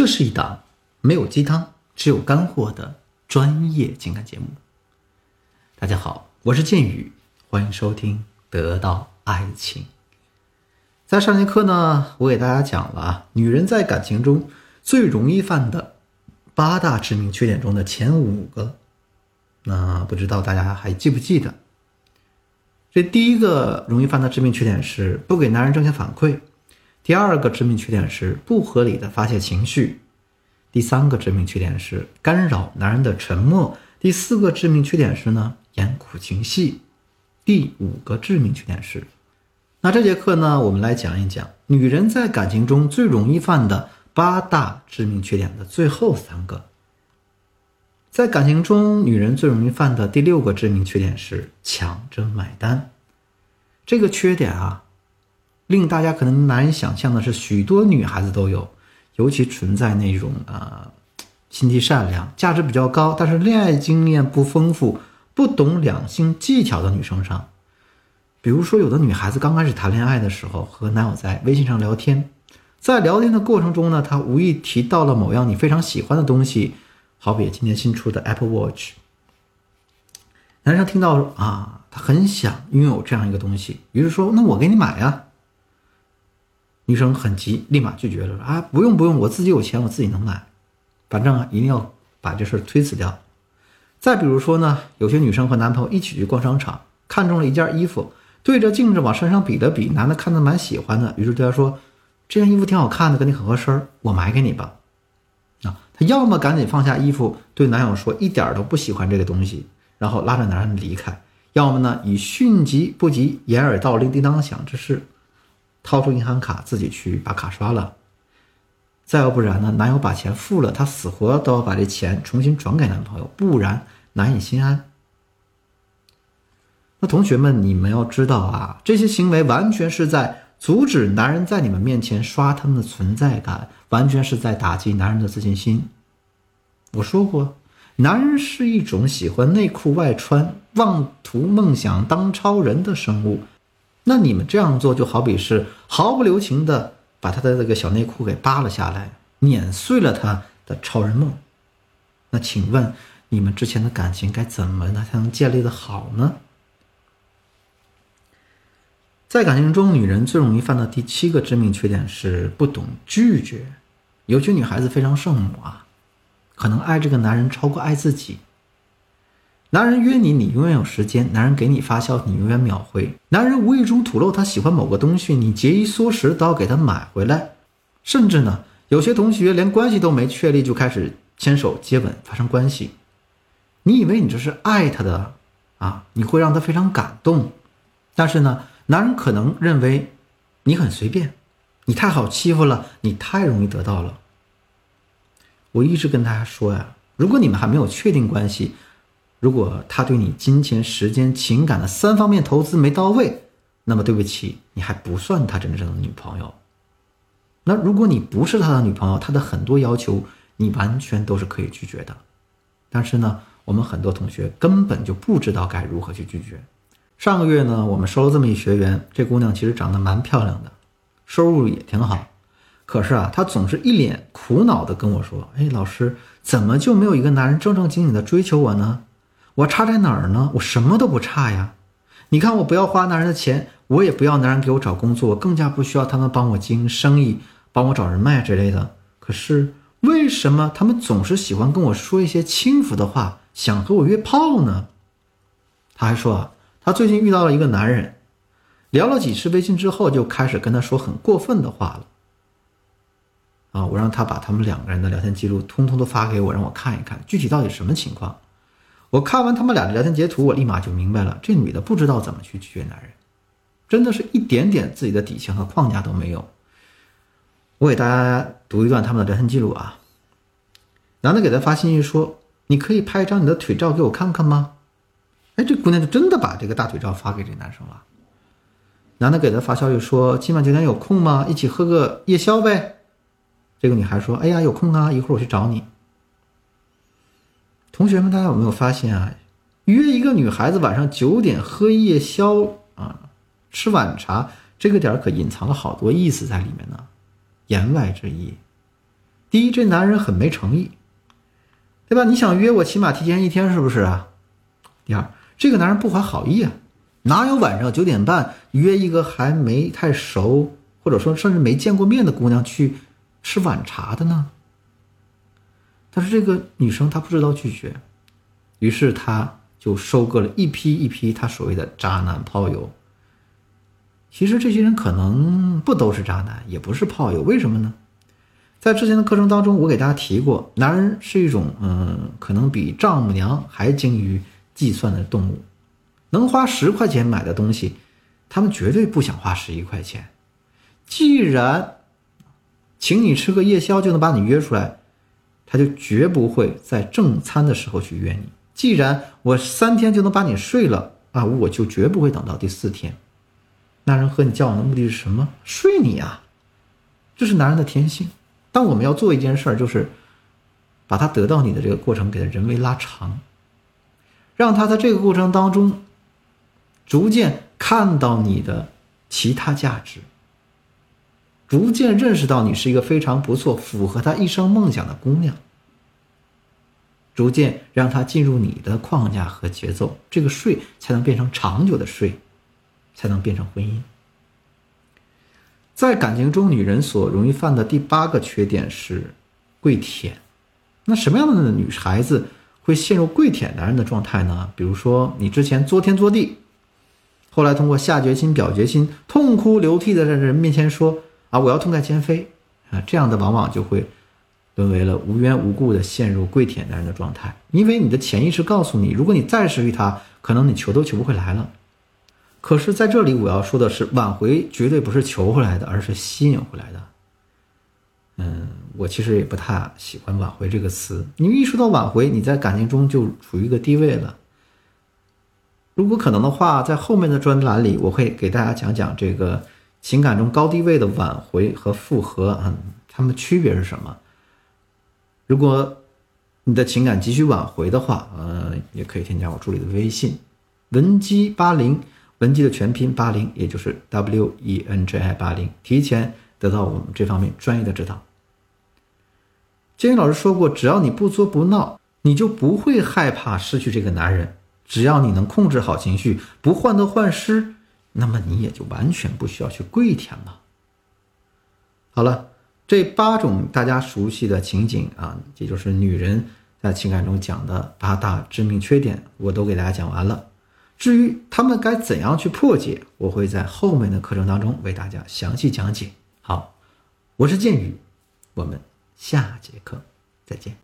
这是一档没有鸡汤，只有干货的专业情感节目。大家好，我是剑宇，欢迎收听《得到爱情》。在上节课呢，我给大家讲了啊，女人在感情中最容易犯的八大致命缺点中的前五个。那不知道大家还记不记得？这第一个容易犯的致命缺点是不给男人正向反馈。第二个致命缺点是不合理的发泄情绪，第三个致命缺点是干扰男人的沉默，第四个致命缺点是呢演苦情戏，第五个致命缺点是，那这节课呢我们来讲一讲女人在感情中最容易犯的八大致命缺点的最后三个，在感情中女人最容易犯的第六个致命缺点是抢着买单，这个缺点啊。令大家可能难以想象的是，许多女孩子都有，尤其存在那种啊，心地善良、价值比较高，但是恋爱经验不丰富、不懂两性技巧的女生上。比如说，有的女孩子刚开始谈恋爱的时候，和男友在微信上聊天，在聊天的过程中呢，她无意提到了某样你非常喜欢的东西，好比今年新出的 Apple Watch。男生听到啊，他很想拥有这样一个东西，于是说：“那我给你买呀。”女生很急，立马拒绝了。啊，不用不用，我自己有钱，我自己能买。反正啊，一定要把这事儿推辞掉。再比如说呢，有些女生和男朋友一起去逛商场，看中了一件衣服，对着镜子往身上比了比，男的看着蛮喜欢的，于是对她说：“这件衣服挺好看的，跟你很合身，我买给你吧。”啊，她要么赶紧放下衣服，对男友说一点都不喜欢这个东西，然后拉着男人离开；要么呢，以迅疾不及掩耳盗铃叮当响之势。掏出银行卡自己去把卡刷了，再要不然呢？男友把钱付了，她死活都要把这钱重新转给男朋友，不然难以心安。那同学们，你们要知道啊，这些行为完全是在阻止男人在你们面前刷他们的存在感，完全是在打击男人的自信心。我说过，男人是一种喜欢内裤外穿、妄图梦想当超人的生物。那你们这样做，就好比是毫不留情的把他的这个小内裤给扒了下来，碾碎了他的超人梦。那请问你们之前的感情该怎么呢才能建立的好呢？在感情中，女人最容易犯的第七个致命缺点是不懂拒绝。有些女孩子非常圣母啊，可能爱这个男人超过爱自己。男人约你，你永远有时间；男人给你发消息，你永远秒回；男人无意中吐露他喜欢某个东西，你节衣缩食都要给他买回来。甚至呢，有些同学连关系都没确立就开始牵手接吻发生关系，你以为你这是爱他的啊？你会让他非常感动，但是呢，男人可能认为你很随便，你太好欺负了，你太容易得到了。我一直跟大家说呀，如果你们还没有确定关系，如果他对你金钱、时间、情感的三方面投资没到位，那么对不起，你还不算他真正的女朋友。那如果你不是他的女朋友，他的很多要求你完全都是可以拒绝的。但是呢，我们很多同学根本就不知道该如何去拒绝。上个月呢，我们收了这么一学员，这姑娘其实长得蛮漂亮的，收入也挺好，可是啊，她总是一脸苦恼的跟我说：“哎，老师，怎么就没有一个男人正正经经的追求我呢？”我差在哪儿呢？我什么都不差呀！你看，我不要花男人的钱，我也不要男人给我找工作，我更加不需要他们帮我经营生意、帮我找人脉之类的。可是为什么他们总是喜欢跟我说一些轻浮的话，想和我约炮呢？他还说啊，他最近遇到了一个男人，聊了几次微信之后，就开始跟他说很过分的话了。啊，我让他把他们两个人的聊天记录通通都发给我，让我看一看具体到底什么情况。我看完他们俩的聊天截图，我立马就明白了，这女的不知道怎么去拒绝男人，真的是一点点自己的底线和框架都没有。我给大家读一段他们的聊天记录啊。男的给他发信息说：“你可以拍一张你的腿照给我看看吗？”哎，这姑娘就真的把这个大腿照发给这男生了。男的给他发消息说：“今晚九点有空吗？一起喝个夜宵呗。”这个女孩说：“哎呀，有空啊，一会儿我去找你。”同学们，大家有没有发现啊？约一个女孩子晚上九点喝夜宵啊，吃晚茶，这个点可隐藏了好多意思在里面呢，言外之意。第一，这男人很没诚意，对吧？你想约我，起码提前一天，是不是啊？第二，这个男人不怀好意啊，哪有晚上九点半约一个还没太熟，或者说甚至没见过面的姑娘去吃晚茶的呢？但是这个女生她不知道拒绝，于是她就收割了一批一批她所谓的渣男炮友。其实这些人可能不都是渣男，也不是炮友，为什么呢？在之前的课程当中，我给大家提过，男人是一种嗯，可能比丈母娘还精于计算的动物。能花十块钱买的东西，他们绝对不想花十一块钱。既然请你吃个夜宵就能把你约出来，他就绝不会在正餐的时候去约你。既然我三天就能把你睡了啊，我就绝不会等到第四天。男人和你交往的目的是什么？睡你啊，这是男人的天性。当我们要做一件事儿，就是把他得到你的这个过程给他人为拉长，让他在这个过程当中逐渐看到你的其他价值，逐渐认识到你是一个非常不错、符合他一生梦想的姑娘，逐渐让他进入你的框架和节奏，这个睡才能变成长久的睡，才能变成婚姻。在感情中，女人所容易犯的第八个缺点是跪舔。那什么样的女孩子会陷入跪舔男人的状态呢？比如说，你之前作天作地，后来通过下决心、表决心，痛哭流涕的在人面前说：“啊，我要痛改前非。”啊，这样的往往就会沦为了无缘无故的陷入跪舔男人的状态，因为你的潜意识告诉你，如果你再失去他，可能你求都求不回来了。可是，在这里我要说的是，挽回绝对不是求回来的，而是吸引回来的。嗯，我其实也不太喜欢“挽回”这个词，因为一说到挽回，你在感情中就处于一个低位了。如果可能的话，在后面的专栏里，我会给大家讲讲这个情感中高低位的挽回和复合，嗯，它们的区别是什么。如果你的情感急需挽回的话，呃，也可以添加我助理的微信文姬八零。文姬的全拼八零，也就是 W E N J I 八零，提前得到我们这方面专业的指导。建宇老师说过，只要你不作不闹，你就不会害怕失去这个男人。只要你能控制好情绪，不患得患失，那么你也就完全不需要去跪舔了。好了，这八种大家熟悉的情景啊，也就是女人在情感中讲的八大致命缺点，我都给大家讲完了。至于他们该怎样去破解，我会在后面的课程当中为大家详细讲解。好，我是剑宇，我们下节课再见。